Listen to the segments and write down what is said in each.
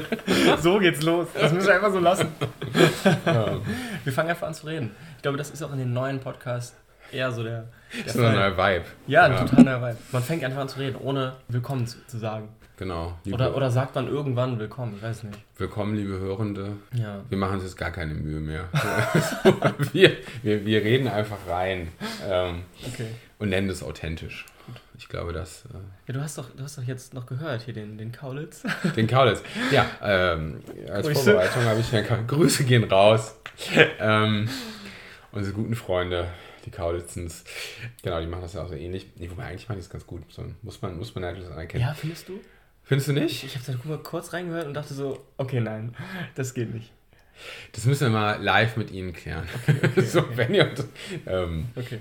so geht's los. Das müssen wir einfach so lassen. Ja. Wir fangen einfach an zu reden. Ich glaube, das ist auch in den neuen Podcasts eher so der. der das ist ein neuer Vibe. Ja, ein ja. total neuer Vibe. Man fängt einfach an zu reden, ohne Willkommen zu, zu sagen. Genau. Oder, oder sagt man irgendwann Willkommen, ich weiß nicht. Willkommen, liebe Hörende. Ja. Wir machen uns jetzt gar keine Mühe mehr. wir, wir, wir reden einfach rein ähm, okay. und nennen das authentisch. Ich glaube, das. Äh ja, du hast doch, du hast doch jetzt noch gehört hier den, den Kaulitz. Den Kaulitz. Ja, ähm, als Grüße. Vorbereitung habe ich ja Grüße gehen raus. ähm, unsere guten Freunde, die Kaulitzens, genau, die machen das ja auch so ähnlich. Nee, wobei eigentlich machen die es ganz gut. So, muss man, muss man halt anerkennen. Ja, findest du? Findest du nicht? Ich, ich habe da kurz reingehört und dachte so, okay, nein, das geht nicht. Das müssen wir mal live mit Ihnen klären. Okay, okay, so, okay. wenn ihr. Ähm, okay.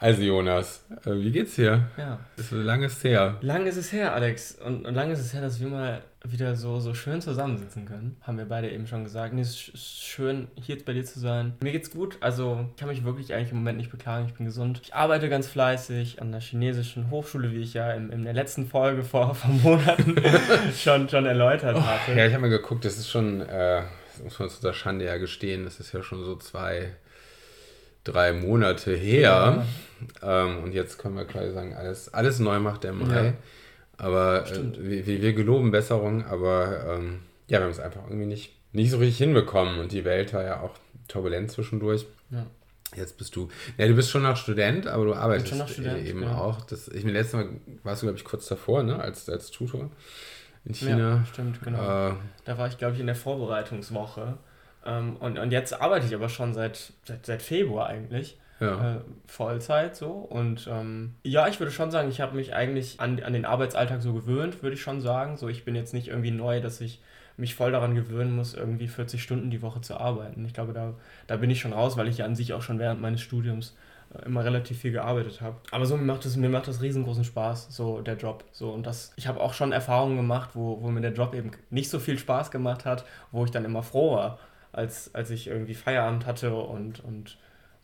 Also Jonas, äh, wie geht's dir? Ja. ist lange ist her. Lang ist es her, Alex. Und, und lang ist es her, dass wir mal wieder so, so schön zusammensitzen können. Haben wir beide eben schon gesagt. Nee, es ist schön, hier bei dir zu sein. Mir geht's gut. Also, ich kann mich wirklich eigentlich im Moment nicht beklagen. Ich bin gesund. Ich arbeite ganz fleißig an der chinesischen Hochschule, wie ich ja in, in der letzten Folge vor, vor Monaten schon, schon erläutert oh, hatte. Ja, ich habe mal geguckt. Das ist schon, äh, das muss man zu der Schande ja gestehen, das ist ja schon so zwei drei Monate her. Ähm, und jetzt können wir quasi sagen, alles, alles neu macht der Mai. Ja. Aber äh, wir, wir geloben Besserung, aber ähm, ja, wir haben es einfach irgendwie nicht, nicht so richtig hinbekommen. Und die Welt war ja auch turbulent zwischendurch. Ja. Jetzt bist du, ja, du bist schon noch Student, aber du arbeitest Student, eben ja. auch. Das, ich mir letztes Mal warst du, glaube ich, kurz davor, ne, als, als Tutor in China. Ja, stimmt, genau. Äh, da war ich, glaube ich, in der Vorbereitungswoche. Ähm, und, und jetzt arbeite ich aber schon seit, seit, seit Februar eigentlich. Äh, Vollzeit so. Und ähm, ja, ich würde schon sagen, ich habe mich eigentlich an, an den Arbeitsalltag so gewöhnt, würde ich schon sagen. So, ich bin jetzt nicht irgendwie neu, dass ich mich voll daran gewöhnen muss, irgendwie 40 Stunden die Woche zu arbeiten. Ich glaube, da, da bin ich schon raus, weil ich ja an sich auch schon während meines Studiums äh, immer relativ viel gearbeitet habe. Aber so mir macht es mir macht das riesengroßen Spaß, so der Job. So und das, ich habe auch schon Erfahrungen gemacht, wo, wo mir der Job eben nicht so viel Spaß gemacht hat, wo ich dann immer froh war, als, als ich irgendwie Feierabend hatte und, und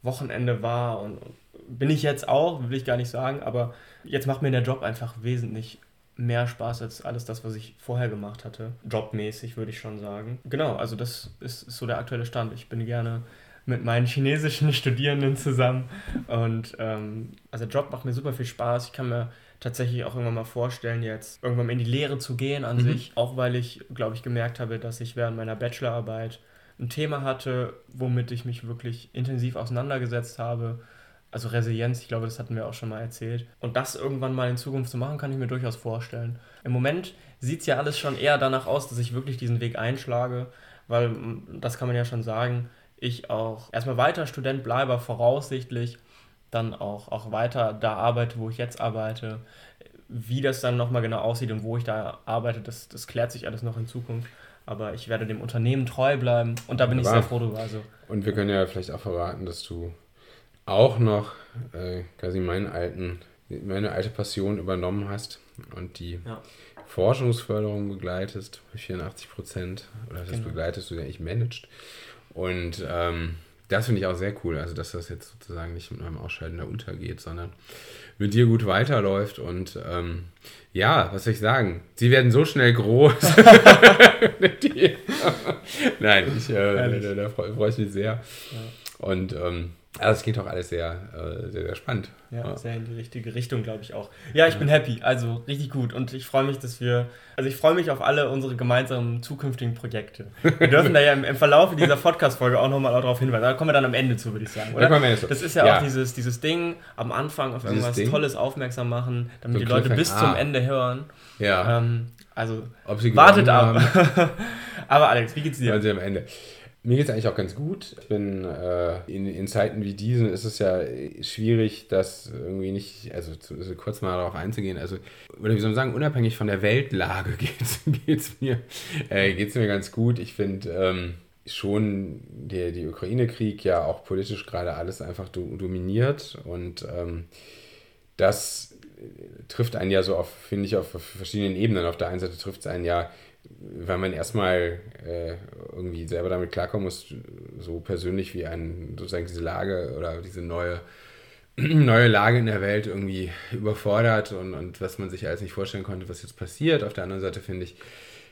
Wochenende war. Und, bin ich jetzt auch, will ich gar nicht sagen, aber jetzt macht mir der Job einfach wesentlich mehr Spaß als alles das, was ich vorher gemacht hatte. Jobmäßig würde ich schon sagen. Genau, also das ist, ist so der aktuelle Stand. Ich bin gerne mit meinen chinesischen Studierenden zusammen und ähm, also Job macht mir super viel Spaß. Ich kann mir tatsächlich auch irgendwann mal vorstellen, jetzt irgendwann mal in die Lehre zu gehen an mhm. sich, auch weil ich, glaube ich, gemerkt habe, dass ich während meiner Bachelorarbeit ein Thema hatte, womit ich mich wirklich intensiv auseinandergesetzt habe. Also Resilienz, ich glaube, das hatten wir auch schon mal erzählt. Und das irgendwann mal in Zukunft zu machen, kann ich mir durchaus vorstellen. Im Moment sieht es ja alles schon eher danach aus, dass ich wirklich diesen Weg einschlage, weil, das kann man ja schon sagen, ich auch erstmal weiter Student bleibe, voraussichtlich, dann auch, auch weiter da arbeite, wo ich jetzt arbeite. Wie das dann nochmal genau aussieht und wo ich da arbeite, das, das klärt sich alles noch in Zukunft. Aber ich werde dem Unternehmen treu bleiben und da bin ich sehr froh drüber. Also. Und wir können ja vielleicht auch verraten, dass du auch noch äh, quasi meinen alten, meine alte Passion übernommen hast und die ja. Forschungsförderung begleitest, 84 Prozent, oder das genau. begleitest du ja ich managed. Und ähm, das finde ich auch sehr cool, also dass das jetzt sozusagen nicht mit meinem Ausscheiden da untergeht, sondern mit dir gut weiterläuft und ähm, ja, was soll ich sagen? Sie werden so schnell groß. Nein, ich, äh, da, da freue ich mich sehr. Ja. Und ähm, also es geht doch alles sehr, äh, sehr, sehr spannend. Ja, ja, sehr in die richtige Richtung, glaube ich auch. Ja, ich ja. bin happy, also richtig gut. Und ich freue mich, dass wir, also ich freue mich auf alle unsere gemeinsamen zukünftigen Projekte. Wir dürfen da ja im, im Verlauf dieser Podcast-Folge auch nochmal darauf hinweisen. Da kommen wir dann am Ende zu, würde ich sagen, oder? Das ist ja, ja, auch dieses, dieses Ding, am Anfang auf irgendwas Tolles aufmerksam machen, damit so die Leute bis ah. zum Ende hören. Ja. Ähm, also, wartet ab. Aber Alex, wie geht's dir? Also am Ende. Mir geht es eigentlich auch ganz gut. Ich bin äh, in, in Zeiten wie diesen ist es ja schwierig, das irgendwie nicht, also zu, also kurz mal darauf einzugehen. Also, oder wie soll man sagen, unabhängig von der Weltlage geht es mir, äh, mir ganz gut. Ich finde ähm, schon der die Ukraine-Krieg ja auch politisch gerade alles einfach do, dominiert und ähm, das trifft einen ja so auf, finde ich, auf verschiedenen Ebenen. Auf der einen Seite trifft es einen ja weil man erstmal äh, irgendwie selber damit klarkommen muss, so persönlich wie ein, sozusagen diese Lage oder diese neue neue Lage in der Welt irgendwie überfordert und, und was man sich alles nicht vorstellen konnte, was jetzt passiert. Auf der anderen Seite finde ich,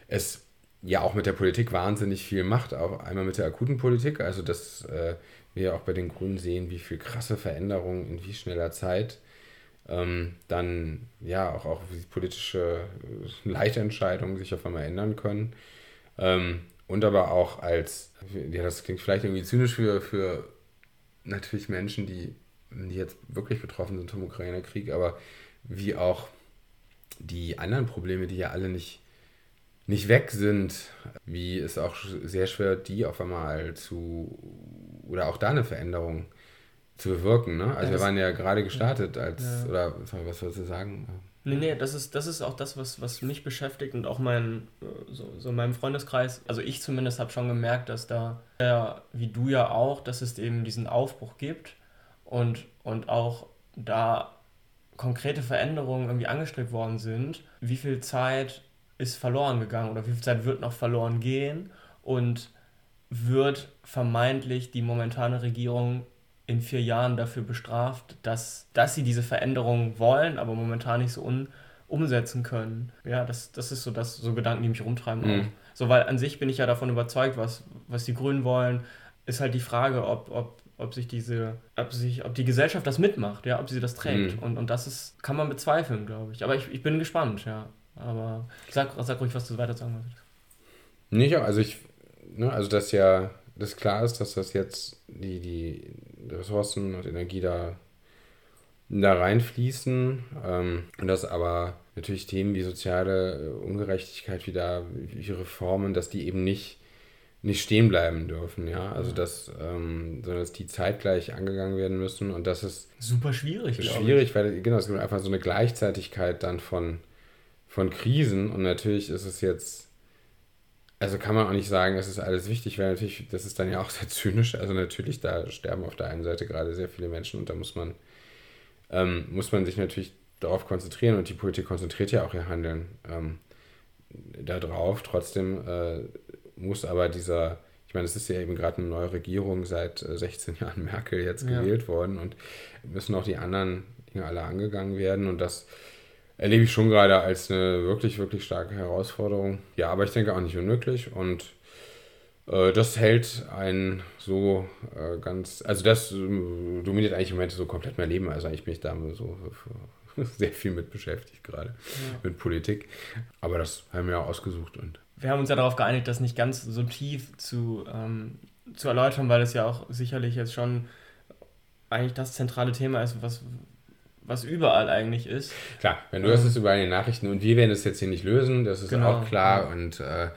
es ja auch mit der Politik wahnsinnig viel macht, auch einmal mit der akuten Politik, also dass äh, wir auch bei den Grünen sehen, wie viel krasse Veränderungen in wie schneller Zeit ähm, dann ja auch, auch politische äh, Leitentscheidungen sich auf einmal ändern können. Ähm, und aber auch als, ja, das klingt vielleicht irgendwie zynisch für, für natürlich Menschen, die die jetzt wirklich betroffen sind vom Ukraine-Krieg, aber wie auch die anderen Probleme, die ja alle nicht, nicht weg sind, wie es auch sehr schwer, die auf einmal zu, oder auch da eine Veränderung zu bewirken. Ne? Also ja, wir waren ja gerade gestartet als, ja. oder sorry, was sollst du sagen? Nee, nee, das ist, das ist auch das, was, was mich beschäftigt und auch mein, so, so in meinem Freundeskreis. Also ich zumindest habe schon gemerkt, dass da, ja, wie du ja auch, dass es eben diesen Aufbruch gibt und, und auch da konkrete Veränderungen irgendwie angestrebt worden sind, wie viel Zeit ist verloren gegangen oder wie viel Zeit wird noch verloren gehen und wird vermeintlich die momentane Regierung in vier Jahren dafür bestraft, dass, dass sie diese Veränderungen wollen, aber momentan nicht so un, umsetzen können. Ja, das, das ist so das, so Gedanken, die mich rumtreiben mhm. So, weil an sich bin ich ja davon überzeugt, was, was die Grünen wollen, ist halt die Frage, ob, ob ob sich diese, ob sich, ob die Gesellschaft das mitmacht, ja, ob sie das trägt. Mhm. Und, und das ist, kann man bezweifeln, glaube ich. Aber ich, ich bin gespannt, ja. Aber sag, sag ruhig, was du weiter sagen wolltest. Nicht, also ich, ne, also dass ja, das klar ist, dass das jetzt die, die Ressourcen und Energie da, da reinfließen ähm, und dass aber natürlich Themen wie soziale Ungerechtigkeit wieder, wie Reformen, dass die eben nicht nicht stehen bleiben dürfen, ja. Also dass, ähm, sondern dass die zeitgleich angegangen werden müssen und das ist super schwierig. Schwierig, weil genau, es gibt einfach so eine Gleichzeitigkeit dann von, von Krisen und natürlich ist es jetzt, also kann man auch nicht sagen, es ist alles wichtig, weil natürlich, das ist dann ja auch sehr zynisch. Also natürlich, da sterben auf der einen Seite gerade sehr viele Menschen und da muss man, ähm, muss man sich natürlich darauf konzentrieren und die Politik konzentriert ja auch ihr Handeln ähm, darauf. Trotzdem äh, muss aber dieser, ich meine, es ist ja eben gerade eine neue Regierung seit 16 äh, Jahren Merkel jetzt gewählt ja. worden und müssen auch die anderen Dinge alle angegangen werden und das erlebe ich schon gerade als eine wirklich, wirklich starke Herausforderung. Ja, aber ich denke auch nicht unmöglich und äh, das hält ein so äh, ganz, also das äh, dominiert eigentlich im Moment so komplett mein Leben. Also eigentlich bin ich da so sehr viel mit beschäftigt gerade, ja. mit Politik. Aber das haben wir ja ausgesucht und wir haben uns ja darauf geeinigt, das nicht ganz so tief zu, ähm, zu erläutern, weil es ja auch sicherlich jetzt schon eigentlich das zentrale Thema ist, was, was überall eigentlich ist. Klar, wenn du ähm, hast es überall in den Nachrichten und wir werden es jetzt hier nicht lösen, das ist genau, auch klar. Ja. Und, äh,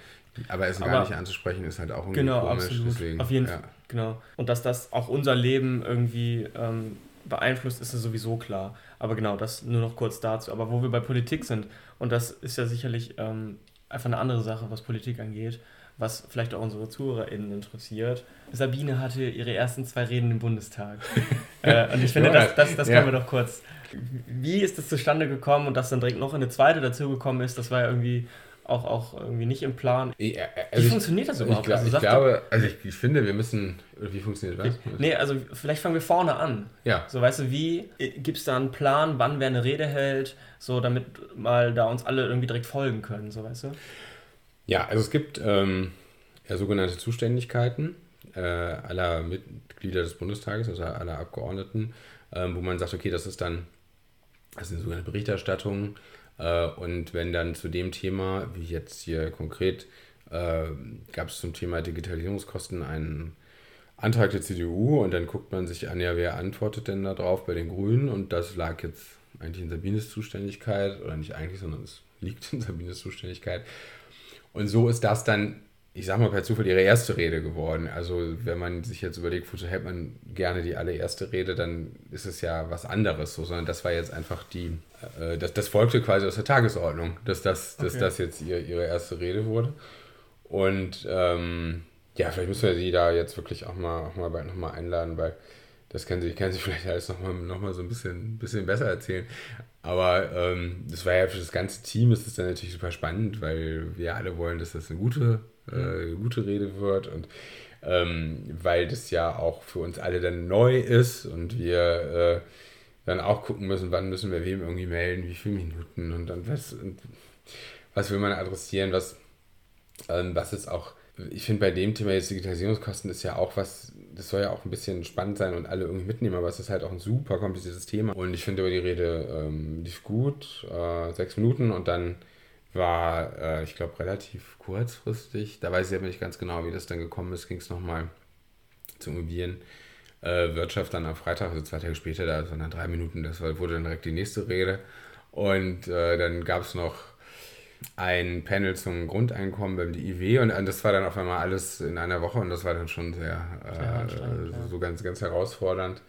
aber es gar nicht anzusprechen, ist halt auch irgendwie genau, komisch. Absolut. Deswegen, Auf jeden ja. Fall, genau. Und dass das auch unser Leben irgendwie ähm, beeinflusst, ist es sowieso klar. Aber genau, das nur noch kurz dazu. Aber wo wir bei Politik sind, und das ist ja sicherlich ähm, einfach eine andere Sache, was Politik angeht, was vielleicht auch unsere ZuhörerInnen interessiert. Sabine hatte ihre ersten zwei Reden im Bundestag. äh, und ich finde, das, das, das ja. können wir doch kurz. Wie ist das zustande gekommen und dass dann direkt noch eine zweite dazugekommen ist, das war ja irgendwie auch, auch irgendwie nicht im Plan. Ja, also wie funktioniert das überhaupt? Ich, glaub, also, ich glaube, also ich, ich, finde, wir müssen. Wie funktioniert das? Nee, also vielleicht fangen wir vorne an. Ja. So, weißt du, wie äh, gibt es da einen Plan, wann wer eine Rede hält, so damit mal da uns alle irgendwie direkt folgen können, so weißt du? Ja, also es gibt ähm, ja, sogenannte Zuständigkeiten äh, aller Mitglieder des Bundestages, also aller Abgeordneten, äh, wo man sagt, okay, das ist dann, das sind sogenannte Berichterstattungen äh, und wenn dann zu dem Thema, wie jetzt hier konkret, äh, gab es zum Thema Digitalisierungskosten einen Antrag der CDU und dann guckt man sich an, ja, wer antwortet denn da drauf bei den Grünen und das lag jetzt eigentlich in Sabines Zuständigkeit oder nicht eigentlich, sondern es liegt in Sabines Zuständigkeit. Und so ist das dann ich sag mal per Zufall ihre erste Rede geworden. Also wenn man sich jetzt überlegt, wozu hält man gerne die allererste Rede, dann ist es ja was anderes so, sondern das war jetzt einfach die, äh, das, das folgte quasi aus der Tagesordnung, dass das, okay. dass das jetzt ihr, ihre erste Rede wurde. Und ähm, ja, vielleicht müssen wir sie da jetzt wirklich auch mal, auch mal bald nochmal einladen, weil das kann sie, kann sie vielleicht alles nochmal noch mal so ein bisschen, bisschen besser erzählen. Aber ähm, das war ja für das ganze Team ist es dann natürlich super spannend, weil wir alle wollen, dass das eine gute äh, gute Rede wird und ähm, weil das ja auch für uns alle dann neu ist und wir dann auch gucken müssen, wann müssen wir wem irgendwie melden, wie viele Minuten und dann was, und was will man adressieren, was, ähm, was ist auch, ich finde bei dem Thema jetzt Digitalisierungskosten ist ja auch was, das soll ja auch ein bisschen spannend sein und alle irgendwie mitnehmen, aber es ist halt auch ein super kompliziertes Thema und ich finde über die Rede ähm, lief gut, äh, sechs Minuten und dann war, äh, ich glaube, relativ kurzfristig, da weiß ich aber nicht ganz genau, wie das dann gekommen ist, ging es nochmal zur Immobilienwirtschaft äh, dann am Freitag, also zwei Tage später, da waren dann drei Minuten, das wurde dann direkt die nächste Rede. Und äh, dann gab es noch ein Panel zum Grundeinkommen beim DIW und das war dann auf einmal alles in einer Woche und das war dann schon sehr, äh, so ganz, ganz herausfordernd.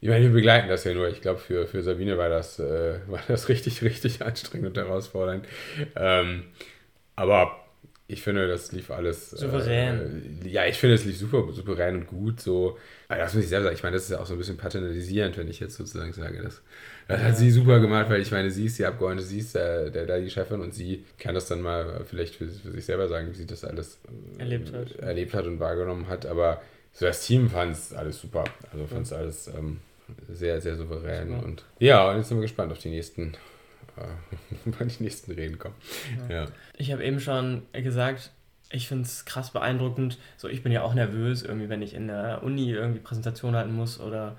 Ich meine, wir begleiten das ja nur. Ich glaube, für, für Sabine war das, äh, war das richtig, richtig anstrengend und herausfordernd. Ähm, aber ich finde, das lief alles. Souverän. Äh, ja, ich finde, es lief super souverän und gut. So. Aber das muss ich selber sagen. Ich meine, das ist ja auch so ein bisschen paternalisierend, wenn ich jetzt sozusagen sage, das, das ja. hat sie super gemacht, weil ich meine, sie ist die Abgeordnete, sie ist der, der, der die Chefin und sie kann das dann mal vielleicht für, für sich selber sagen, wie sie das alles äh, erlebt hat. erlebt hat und wahrgenommen hat. Aber so das Team fand es alles super. Also fand es ja. alles ähm, sehr, sehr souverän. Super. Und ja, und jetzt sind wir gespannt auf die nächsten wann die nächsten Reden kommen. Ja. ja. Ich habe eben schon gesagt, ich finde es krass beeindruckend. So, ich bin ja auch nervös, irgendwie, wenn ich in der Uni irgendwie Präsentation halten muss oder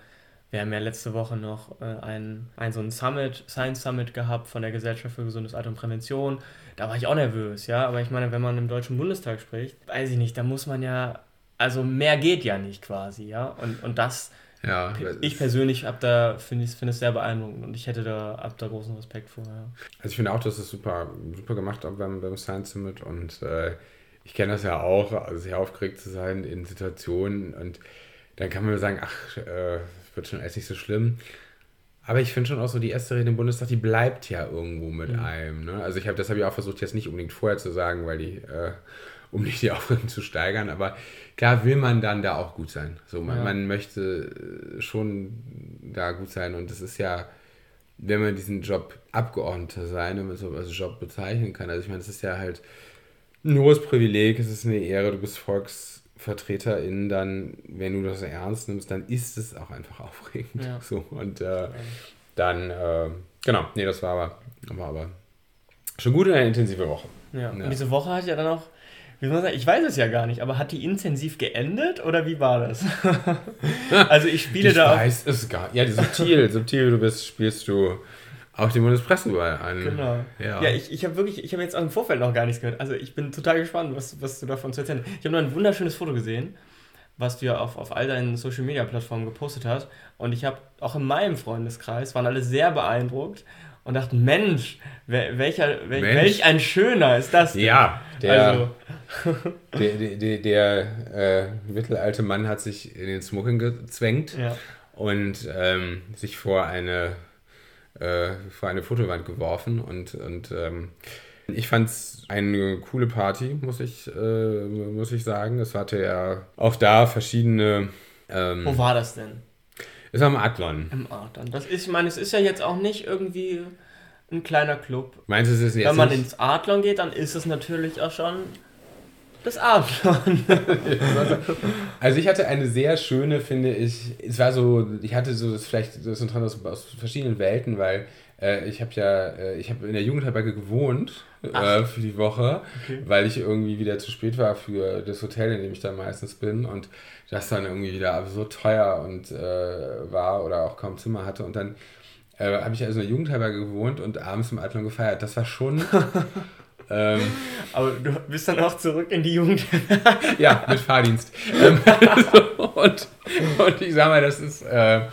wir haben ja letzte Woche noch äh, ein, ein so ein Summit, Science Summit gehabt von der Gesellschaft für gesundes Alter und Prävention. Da war ich auch nervös, ja. Aber ich meine, wenn man im Deutschen Bundestag spricht, weiß ich nicht, da muss man ja, also mehr geht ja nicht quasi, ja. Und, und das ja, ich persönlich habe da finde ich finde es sehr beeindruckend und ich hätte da ab da großen Respekt vor. Ja. Also ich finde auch, dass es super super gemacht beim, beim Science Summit und äh, ich kenne das ja auch, also sehr aufgeregt zu sein in Situationen und dann kann man sagen, ach, äh, wird schon alles nicht so schlimm. Aber ich finde schon auch so, die erste Rede im Bundestag, die bleibt ja irgendwo mit mhm. einem. Ne? Also ich habe das habe ich auch versucht, jetzt nicht unbedingt vorher zu sagen, weil die, äh, um nicht die Aufregung zu steigern, aber klar will man dann da auch gut sein. So, man, ja. man möchte äh, schon da gut sein und es ist ja, wenn man diesen Job Abgeordneter sein, wenn man so als Job bezeichnen kann. Also ich meine, es ist ja halt ein hohes Privileg, es ist eine Ehre, du bist VolksvertreterIn, dann, wenn du das ernst nimmst, dann ist es auch einfach aufregend. Ja. So, und äh, dann, äh, genau, nee, das war aber, war aber schon gut in eine intensive Woche. Ja. ja. Und diese Woche hat ja dann auch wie soll man sagen, ich weiß es ja gar nicht, aber hat die intensiv geendet oder wie war das? also ich spiele ich da. Ich weiß es gar nicht. Ja, subtil, subtil du bist, spielst du auch die Bundespressenwahl an. Genau. Ja, ja ich, ich habe wirklich, ich habe jetzt auch im Vorfeld noch gar nichts gehört. Also ich bin total gespannt, was, was du davon zu erzählen hast. Ich habe nur ein wunderschönes Foto gesehen, was du ja auf, auf all deinen Social Media Plattformen gepostet hast. Und ich habe auch in meinem Freundeskreis waren alle sehr beeindruckt und dachten, Mensch, welcher, Mensch. welch ein schöner ist das? Denn? Ja, der, also. der, der, der, der äh, mittelalte Mann hat sich in den Smoking gezwängt ja. und ähm, sich vor eine, äh, vor eine Fotowand geworfen und, und ähm, ich fand es eine coole Party, muss ich, äh, muss ich sagen. Es hatte ja auch da verschiedene. Ähm, Wo war das denn? Ist am Adlon. Im Adlon. Das ist, ich meine, es ist ja jetzt auch nicht irgendwie ein kleiner Club. Meinst du, es ist jetzt Wenn man nicht? ins Adlon geht, dann ist es natürlich auch schon das Adlon. also ich hatte eine sehr schöne, finde ich, es war so, ich hatte so das vielleicht das ist aus, aus verschiedenen Welten, weil äh, ich habe ja, äh, ich habe in der Jugendherberge gewohnt äh, für die Woche, okay. weil ich irgendwie wieder zu spät war für das Hotel, in dem ich da meistens bin und das dann irgendwie wieder so teuer und äh, war oder auch kaum Zimmer hatte. Und dann äh, habe ich also in der Jugendherberge gewohnt und abends im Adlon gefeiert. Das war schon. ähm, Aber du bist dann auch zurück in die Jugend. ja, mit Fahrdienst. ähm, so, und, und ich sag mal, das ist. Äh,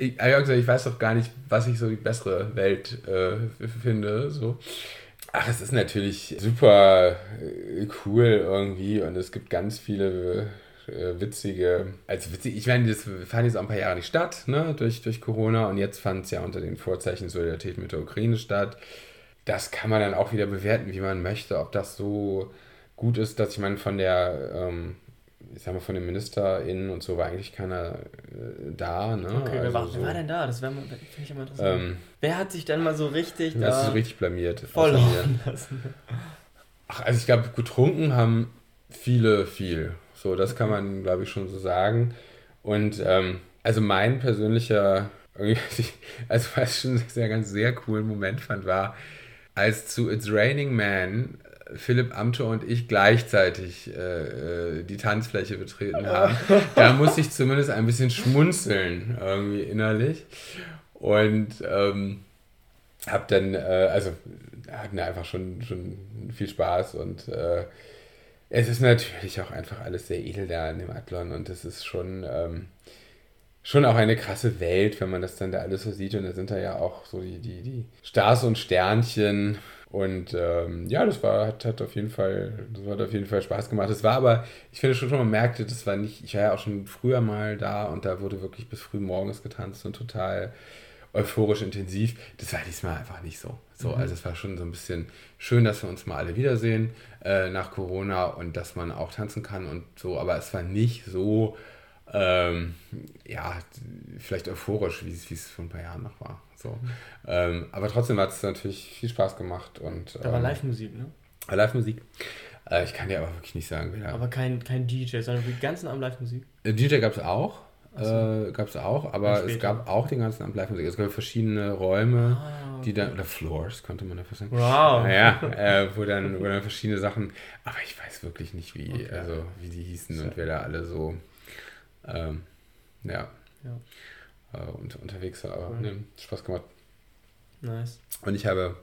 ich, ich weiß doch gar nicht, was ich so die bessere Welt äh, finde. So. Ach, es ist natürlich super äh, cool irgendwie und es gibt ganz viele äh, witzige, also witzig, ich meine, das fand jetzt auch ein paar Jahre nicht statt, ne, durch, durch Corona und jetzt fand es ja unter den Vorzeichen Solidarität mit der Ukraine statt. Das kann man dann auch wieder bewerten, wie man möchte, ob das so gut ist, dass ich meine, von der, ähm, ich sag mal, von den MinisterInnen und so war eigentlich keiner äh, da, ne? Okay, wer, also war, so, wer war denn da? Das ich immer interessant. Ähm, wer hat sich denn mal so richtig da... Das ist so richtig blamiert. Voll lassen. Ach, also ich glaube, getrunken haben viele viel. So, das kann man, glaube ich, schon so sagen. Und ähm, also mein persönlicher also was ich schon einen sehr, ganz sehr coolen Moment fand, war, als zu It's Raining Man Philipp Amthor und ich gleichzeitig äh, äh die Tanzfläche betreten haben, da musste ich zumindest ein bisschen schmunzeln, irgendwie innerlich. Und ähm, hab dann, äh, also hatten einfach schon, schon viel Spaß und äh, es ist natürlich auch einfach alles sehr edel da in dem Athlon und es ist schon, ähm, schon auch eine krasse Welt, wenn man das dann da alles so sieht und da sind da ja auch so die, die, die Stars und Sternchen und ähm, ja, das war, hat, hat auf jeden Fall, das hat auf jeden Fall Spaß gemacht. Es war aber, ich finde schon, schon man merkte, das war nicht, ich war ja auch schon früher mal da und da wurde wirklich bis früh morgens getanzt und total euphorisch intensiv. Das war diesmal einfach nicht so. So, mhm. also es war schon so ein bisschen schön, dass wir uns mal alle wiedersehen äh, nach Corona und dass man auch tanzen kann und so, aber es war nicht so, ähm, ja, vielleicht euphorisch, wie es vor ein paar Jahren noch war. So. Ähm, aber trotzdem hat es natürlich viel Spaß gemacht. Und, da war ähm, Live-Musik, ne? Live-Musik. Äh, ich kann dir aber wirklich nicht sagen, wer. Aber kein, kein DJ, sondern die ganzen Abend Live-Musik. Äh, DJ gab es auch. So. Äh, gab es auch, aber es gab auch den ganzen Abend Live-Musik. Es gab verschiedene Räume, ah, okay. die dann, oder Floors, könnte man dafür sagen. Wow. Ja, äh, wo, dann, wo dann verschiedene Sachen, aber ich weiß wirklich nicht, wie, okay. also, wie die hießen so. und wer da alle so, ähm, ja. ja äh, unter, unterwegs war. Aber cool. ne, Spaß gemacht. Nice. Und ich habe,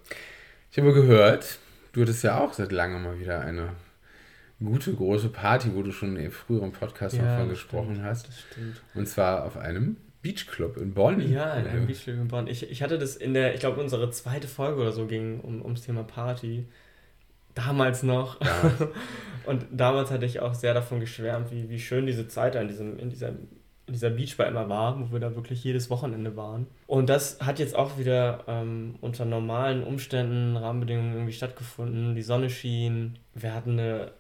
ich habe gehört, du hattest ja auch seit langem mal wieder eine gute große Party, wo du schon im früheren Podcast ja, davon gesprochen stimmt, hast. Das stimmt. Und zwar auf einem Beachclub in Bonn. Ja, in einem Beachclub in Bonn. Ich, ich hatte das in der, ich glaube, unsere zweite Folge oder so ging um, ums Thema Party. Damals noch. Ja. Und damals hatte ich auch sehr davon geschwärmt, wie, wie schön diese Zeit in diesem, in diesem dieser Beachbar immer war, wo wir da wirklich jedes Wochenende waren. Und das hat jetzt auch wieder ähm, unter normalen Umständen, Rahmenbedingungen irgendwie stattgefunden. Die Sonne schien, wir hatten eine,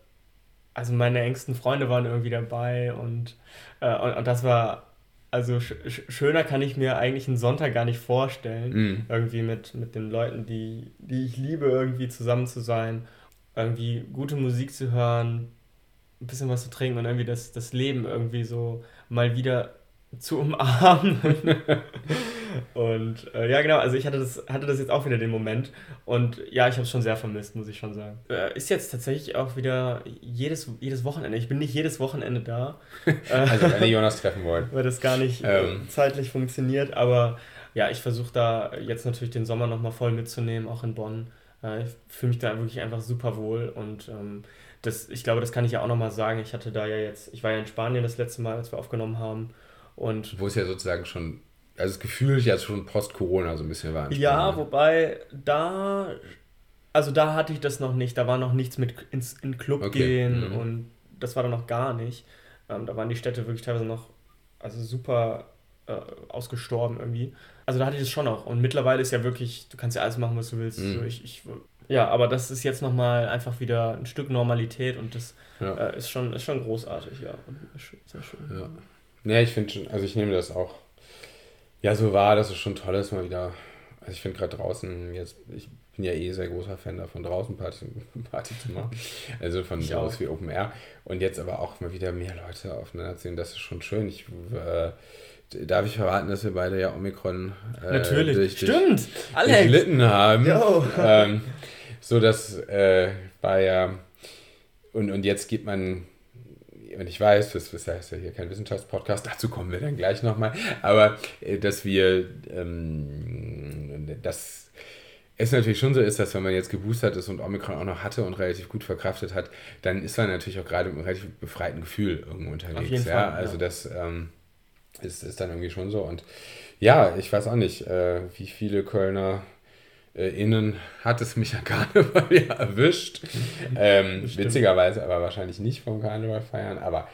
also meine engsten Freunde waren irgendwie dabei und, äh, und, und, das war, also sch schöner kann ich mir eigentlich einen Sonntag gar nicht vorstellen, mhm. irgendwie mit, mit den Leuten, die, die ich liebe, irgendwie zusammen zu sein, irgendwie gute Musik zu hören, ein bisschen was zu trinken und irgendwie das, das Leben irgendwie so mal wieder zu umarmen. und äh, ja, genau, also ich hatte das, hatte das jetzt auch wieder den Moment. Und ja, ich habe es schon sehr vermisst, muss ich schon sagen. Äh, ist jetzt tatsächlich auch wieder jedes, jedes Wochenende. Ich bin nicht jedes Wochenende da. also wenn ihr Jonas treffen wollt. Weil das gar nicht äh, ähm. zeitlich funktioniert. Aber ja, ich versuche da jetzt natürlich den Sommer nochmal voll mitzunehmen, auch in Bonn. Ich fühle mich da wirklich einfach super wohl und ähm, das, ich glaube, das kann ich ja auch nochmal sagen. Ich hatte da ja jetzt, ich war ja in Spanien das letzte Mal, als wir aufgenommen haben. Und Wo es ja sozusagen schon, also das Gefühl ja schon post-Corona so ein bisschen war. Ja, wobei da, also da hatte ich das noch nicht. Da war noch nichts mit ins in Club okay. gehen mhm. und das war da noch gar nicht. Ähm, da waren die Städte wirklich teilweise noch, also super äh, ausgestorben irgendwie. Also da hatte ich es schon noch. Und mittlerweile ist ja wirklich, du kannst ja alles machen, was du willst. Mhm. So, ich, ich ja, aber das ist jetzt nochmal einfach wieder ein Stück Normalität und das ja. äh, ist, schon, ist schon großartig, ja. Sehr schön. Ja, ja ich finde schon, also ich nehme das auch ja so wahr, dass es schon toll ist, mal wieder. Also ich finde gerade draußen jetzt, ich bin ja eh sehr großer Fan davon, draußen Party, Party zu machen. Also von sowas wie Open Air. Und jetzt aber auch mal wieder mehr Leute aufeinander ziehen, das ist schon schön. Ich äh, Darf ich verraten, dass wir beide ja Omikron äh, Natürlich. Durch, Stimmt, Alex. durchlitten haben? Ähm, so, das äh, war ja. Und, und jetzt geht man. Und ich weiß, das, das heißt ja hier kein Wissenschaftspodcast, dazu kommen wir dann gleich nochmal. Aber äh, dass wir. Ähm, dass es natürlich schon so ist, dass wenn man jetzt geboostert ist und Omikron auch noch hatte und relativ gut verkraftet hat, dann ist man natürlich auch gerade mit einem relativ befreiten Gefühl irgendwo unterwegs. Auf jeden ja? Fall, also ja. das. Ähm, ist, ist dann irgendwie schon so. Und ja, ich weiß auch nicht, äh, wie viele Kölner äh, innen hat es mich ja Karneval ja erwischt. Ähm, witzigerweise aber wahrscheinlich nicht vom Karneval feiern, aber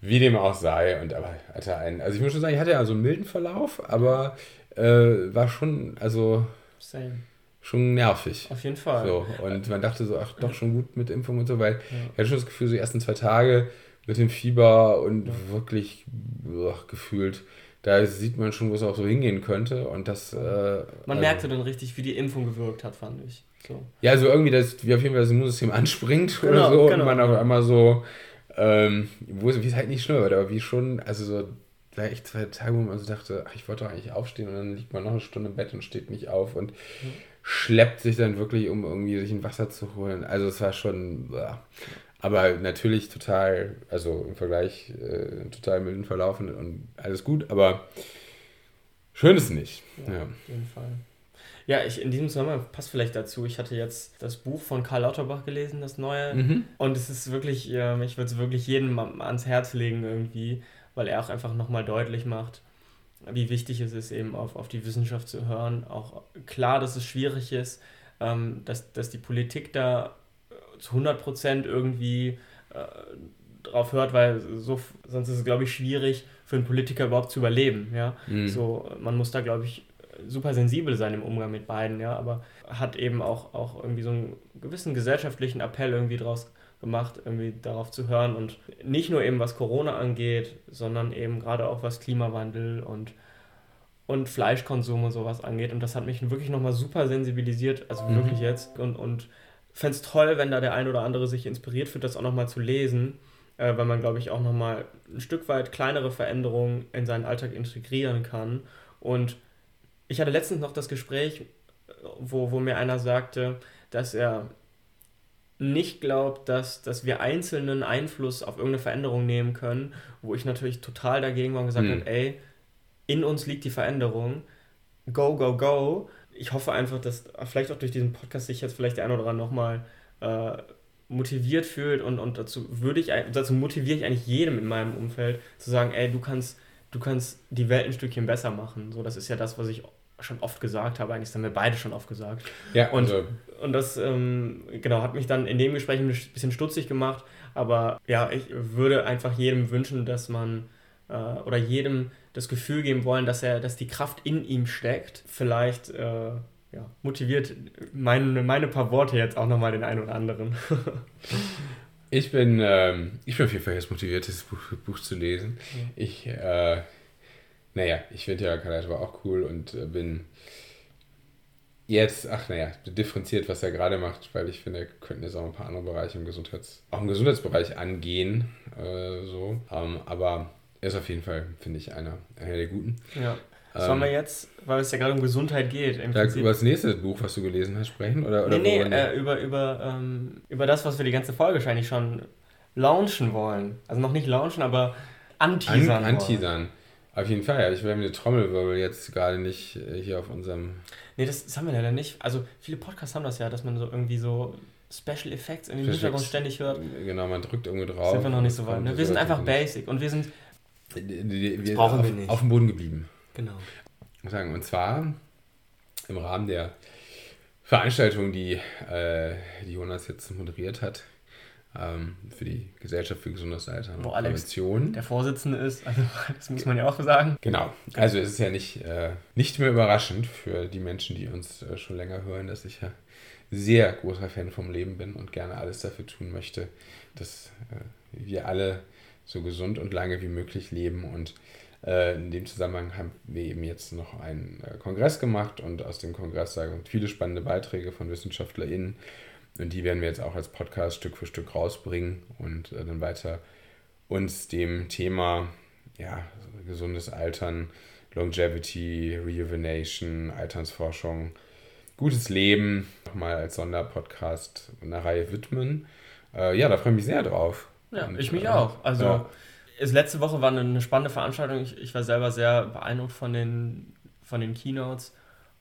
wie dem auch sei. Und aber hatte einen, also ich muss schon sagen, ich hatte ja so einen milden Verlauf, aber äh, war schon, also Same. schon nervig. Auf jeden Fall. So, und man dachte so, ach doch schon gut mit Impfung und so, weil ja. ich hatte schon das Gefühl, so die ersten zwei Tage mit dem Fieber und wirklich ach, gefühlt, da sieht man schon, wo es auch so hingehen könnte. Und das. Äh, man also, merkte dann richtig, wie die Impfung gewirkt hat, fand ich. So. Ja, also irgendwie, dass wie auf jeden Fall das Immunsystem anspringt genau, oder so genau. und man auf einmal so, ähm, wo es, wie es halt nicht schlimm wird, aber wie schon, also so gleich zwei Tage, wo man so dachte, ach, ich wollte doch eigentlich aufstehen und dann liegt man noch eine Stunde im Bett und steht nicht auf und mhm. schleppt sich dann wirklich, um irgendwie sich ein Wasser zu holen. Also es war schon, ja. Aber natürlich total, also im Vergleich äh, total milden Verlauf und, alles gut, aber schön ist nicht. Ja, ja. auf jeden Fall. Ja, ich, in diesem Zusammenhang passt vielleicht dazu. Ich hatte jetzt das Buch von Karl Lauterbach gelesen, das neue. Mhm. Und es ist wirklich, äh, ich würde es wirklich jedem ans Herz legen irgendwie, weil er auch einfach nochmal deutlich macht, wie wichtig es ist, eben auf, auf die Wissenschaft zu hören. Auch klar, dass es schwierig ist, ähm, dass, dass die Politik da zu 100 Prozent irgendwie äh, drauf hört, weil so, sonst ist es, glaube ich, schwierig für einen Politiker überhaupt zu überleben. Ja? Mhm. So, man muss da, glaube ich, super sensibel sein im Umgang mit beiden, ja, aber hat eben auch, auch irgendwie so einen gewissen gesellschaftlichen Appell irgendwie draus gemacht, irgendwie darauf zu hören und nicht nur eben was Corona angeht, sondern eben gerade auch was Klimawandel und, und Fleischkonsum und sowas angeht. Und das hat mich wirklich nochmal super sensibilisiert, also mhm. wirklich jetzt. Und, und fände es toll, wenn da der ein oder andere sich inspiriert fühlt, das auch nochmal zu lesen, äh, weil man, glaube ich, auch nochmal ein Stück weit kleinere Veränderungen in seinen Alltag integrieren kann. Und ich hatte letztens noch das Gespräch, wo, wo mir einer sagte, dass er nicht glaubt, dass, dass wir einzelnen Einfluss auf irgendeine Veränderung nehmen können, wo ich natürlich total dagegen war und gesagt mhm. habe, ey, in uns liegt die Veränderung, go, go, go. Ich hoffe einfach, dass vielleicht auch durch diesen Podcast sich jetzt vielleicht der ein oder andere nochmal äh, motiviert fühlt und, und dazu würde ich, dazu motiviere ich eigentlich jedem in meinem Umfeld zu sagen, ey, du kannst, du kannst die Welt ein Stückchen besser machen. So, das ist ja das, was ich schon oft gesagt habe, eigentlich haben wir beide schon oft gesagt. Ja, und, also. und das ähm, genau hat mich dann in dem Gespräch ein bisschen stutzig gemacht, aber ja, ich würde einfach jedem wünschen, dass man äh, oder jedem das Gefühl geben wollen, dass er, dass die Kraft in ihm steckt. Vielleicht äh, ja, motiviert meine, meine paar Worte jetzt auch nochmal den einen oder anderen. ich bin, ähm, ich bin auf jeden Fall jetzt motiviert, das Buch, Buch zu lesen. Ja. Ich äh, naja, ich finde ja Kalash war auch cool und äh, bin jetzt, ach naja, differenziert, was er gerade macht, weil ich finde, er könnte jetzt auch ein paar andere Bereiche im Gesundheits-, auch im Gesundheitsbereich angehen, äh, so. Ähm, aber er ist auf jeden Fall, finde ich, einer, einer der Guten. Ja. Sollen wir ähm, jetzt, weil es ja gerade um Gesundheit geht, im da, über das nächste Buch, was du gelesen hast, sprechen? Oder, oder nee, nee, äh, über, über, ähm, über das, was wir die ganze Folge wahrscheinlich schon launchen wollen. Also noch nicht launchen, aber anteasern. An, anteasern. Auf jeden Fall, ja. Ich will mir die Trommelwirbel jetzt gerade nicht äh, hier auf unserem. Nee, das, das haben wir leider nicht. Also viele Podcasts haben das ja, dass man so irgendwie so Special Effects in den Hintergrund ständig hört. Genau, man drückt irgendwie drauf. Sind wir noch nicht so weit. Ne? Wir sind einfach basic und wir sind. Wir brauchen auf, wir nicht. auf dem Boden geblieben. Genau. Sagen. Und zwar im Rahmen der Veranstaltung, die, äh, die Jonas jetzt moderiert hat, ähm, für die Gesellschaft für gesundes Alter und Wo Prävention. Alex der Vorsitzende ist, also das muss man ja auch sagen. Genau, also es ist ja nicht, äh, nicht mehr überraschend für die Menschen, die uns äh, schon länger hören, dass ich ja sehr großer Fan vom Leben bin und gerne alles dafür tun möchte, dass äh, wir alle so gesund und lange wie möglich leben und äh, in dem Zusammenhang haben wir eben jetzt noch einen äh, Kongress gemacht und aus dem Kongress sagen viele spannende Beiträge von WissenschaftlerInnen und die werden wir jetzt auch als Podcast Stück für Stück rausbringen und äh, dann weiter uns dem Thema ja, gesundes Altern, Longevity, Rejuvenation, Alternsforschung, gutes Leben nochmal als Sonderpodcast einer Reihe widmen. Äh, ja, da freue ich mich sehr drauf. Ja, und, ich mich äh, auch. Also ja. es, letzte Woche war eine, spannende Veranstaltung. Ich, ich war selber sehr beeindruckt von den, von den Keynotes.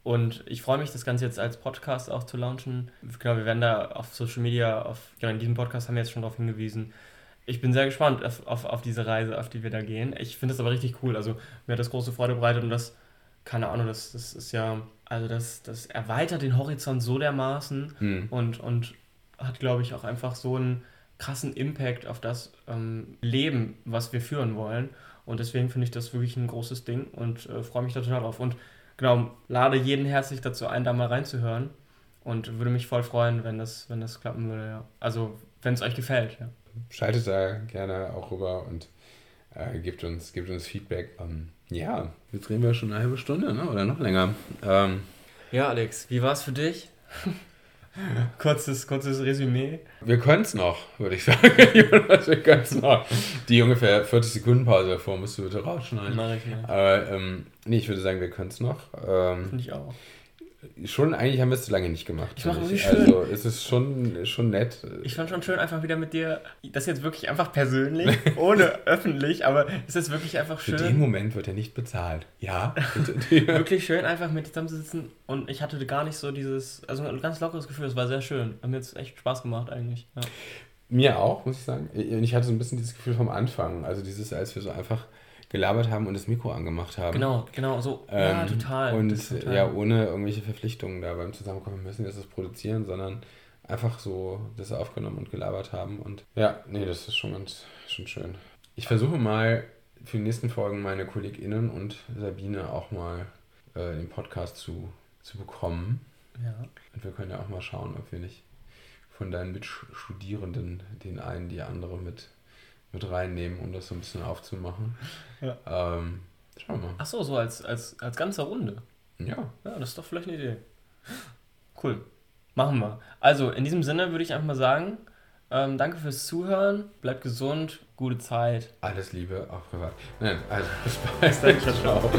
Und ich freue mich, das Ganze jetzt als Podcast auch zu launchen. Genau, wir werden da auf Social Media, auf, genau, in diesem Podcast haben wir jetzt schon darauf hingewiesen. Ich bin sehr gespannt auf, auf, auf diese Reise, auf die wir da gehen. Ich finde es aber richtig cool. Also mir hat das große Freude bereitet und das, keine Ahnung, das, das ist ja, also das, das erweitert den Horizont so dermaßen mhm. und, und hat, glaube ich, auch einfach so einen krassen Impact auf das ähm, Leben, was wir führen wollen. Und deswegen finde ich das wirklich ein großes Ding und äh, freue mich da total drauf. Und genau, lade jeden herzlich dazu ein, da mal reinzuhören. Und würde mich voll freuen, wenn das, wenn das klappen würde, ja. Also, wenn es euch gefällt, ja. Schaltet da gerne auch rüber und äh, gebt, uns, gebt uns Feedback. Ähm, ja, jetzt drehen wir schon eine halbe Stunde, ne? oder noch länger. Ähm, ja, Alex, wie war es für dich? kurzes, kurzes Resümee. Wir können es noch, würde ich sagen. Jonas, wir können es noch. Die ungefähr 40 Sekunden Pause davor musst du bitte rausschneiden. Mach ich, ne? Aber ähm, nee, ich würde sagen, wir können es noch. Ähm, Finde ich auch. Schon, eigentlich haben wir es zu lange nicht gemacht. Ich mach finde irgendwie Also es ist schon, schon nett. Ich fand schon schön, einfach wieder mit dir, das jetzt wirklich einfach persönlich, ohne öffentlich, aber es ist wirklich einfach Für schön. den Moment wird er nicht bezahlt. Ja, wirklich schön, einfach mit dir zusammenzusitzen und ich hatte gar nicht so dieses, also ein ganz lockeres Gefühl, es war sehr schön. Hat mir jetzt echt Spaß gemacht eigentlich. Ja. Mir auch, muss ich sagen. Ich hatte so ein bisschen dieses Gefühl vom Anfang. Also dieses, als wir so einfach gelabert haben und das Mikro angemacht haben. Genau, genau, so, ja, Ähm, total. Und total. ja, ohne irgendwelche Verpflichtungen da beim Zusammenkommen, wir müssen jetzt das produzieren, sondern einfach so das aufgenommen und gelabert haben. Und ja, nee, das ist schon ganz schon schön. Ich versuche mal für die nächsten Folgen meine KollegInnen und Sabine auch mal äh, den Podcast zu, zu bekommen. ja. Und wir können ja auch mal schauen, ob wir nicht von deinen Mitstudierenden den einen, die andere mit, mit reinnehmen, um das so ein bisschen aufzumachen. Ja. Ähm, schauen wir mal. Ach so, so als, als, als ganze Runde. Ja. Ja, das ist doch vielleicht eine Idee. Cool. Machen wir. Also, in diesem Sinne würde ich einfach mal sagen, ähm, danke fürs Zuhören, bleibt gesund, gute Zeit. Alles Liebe, auch privat. Nein, also bis bald. Ciao. Ciao.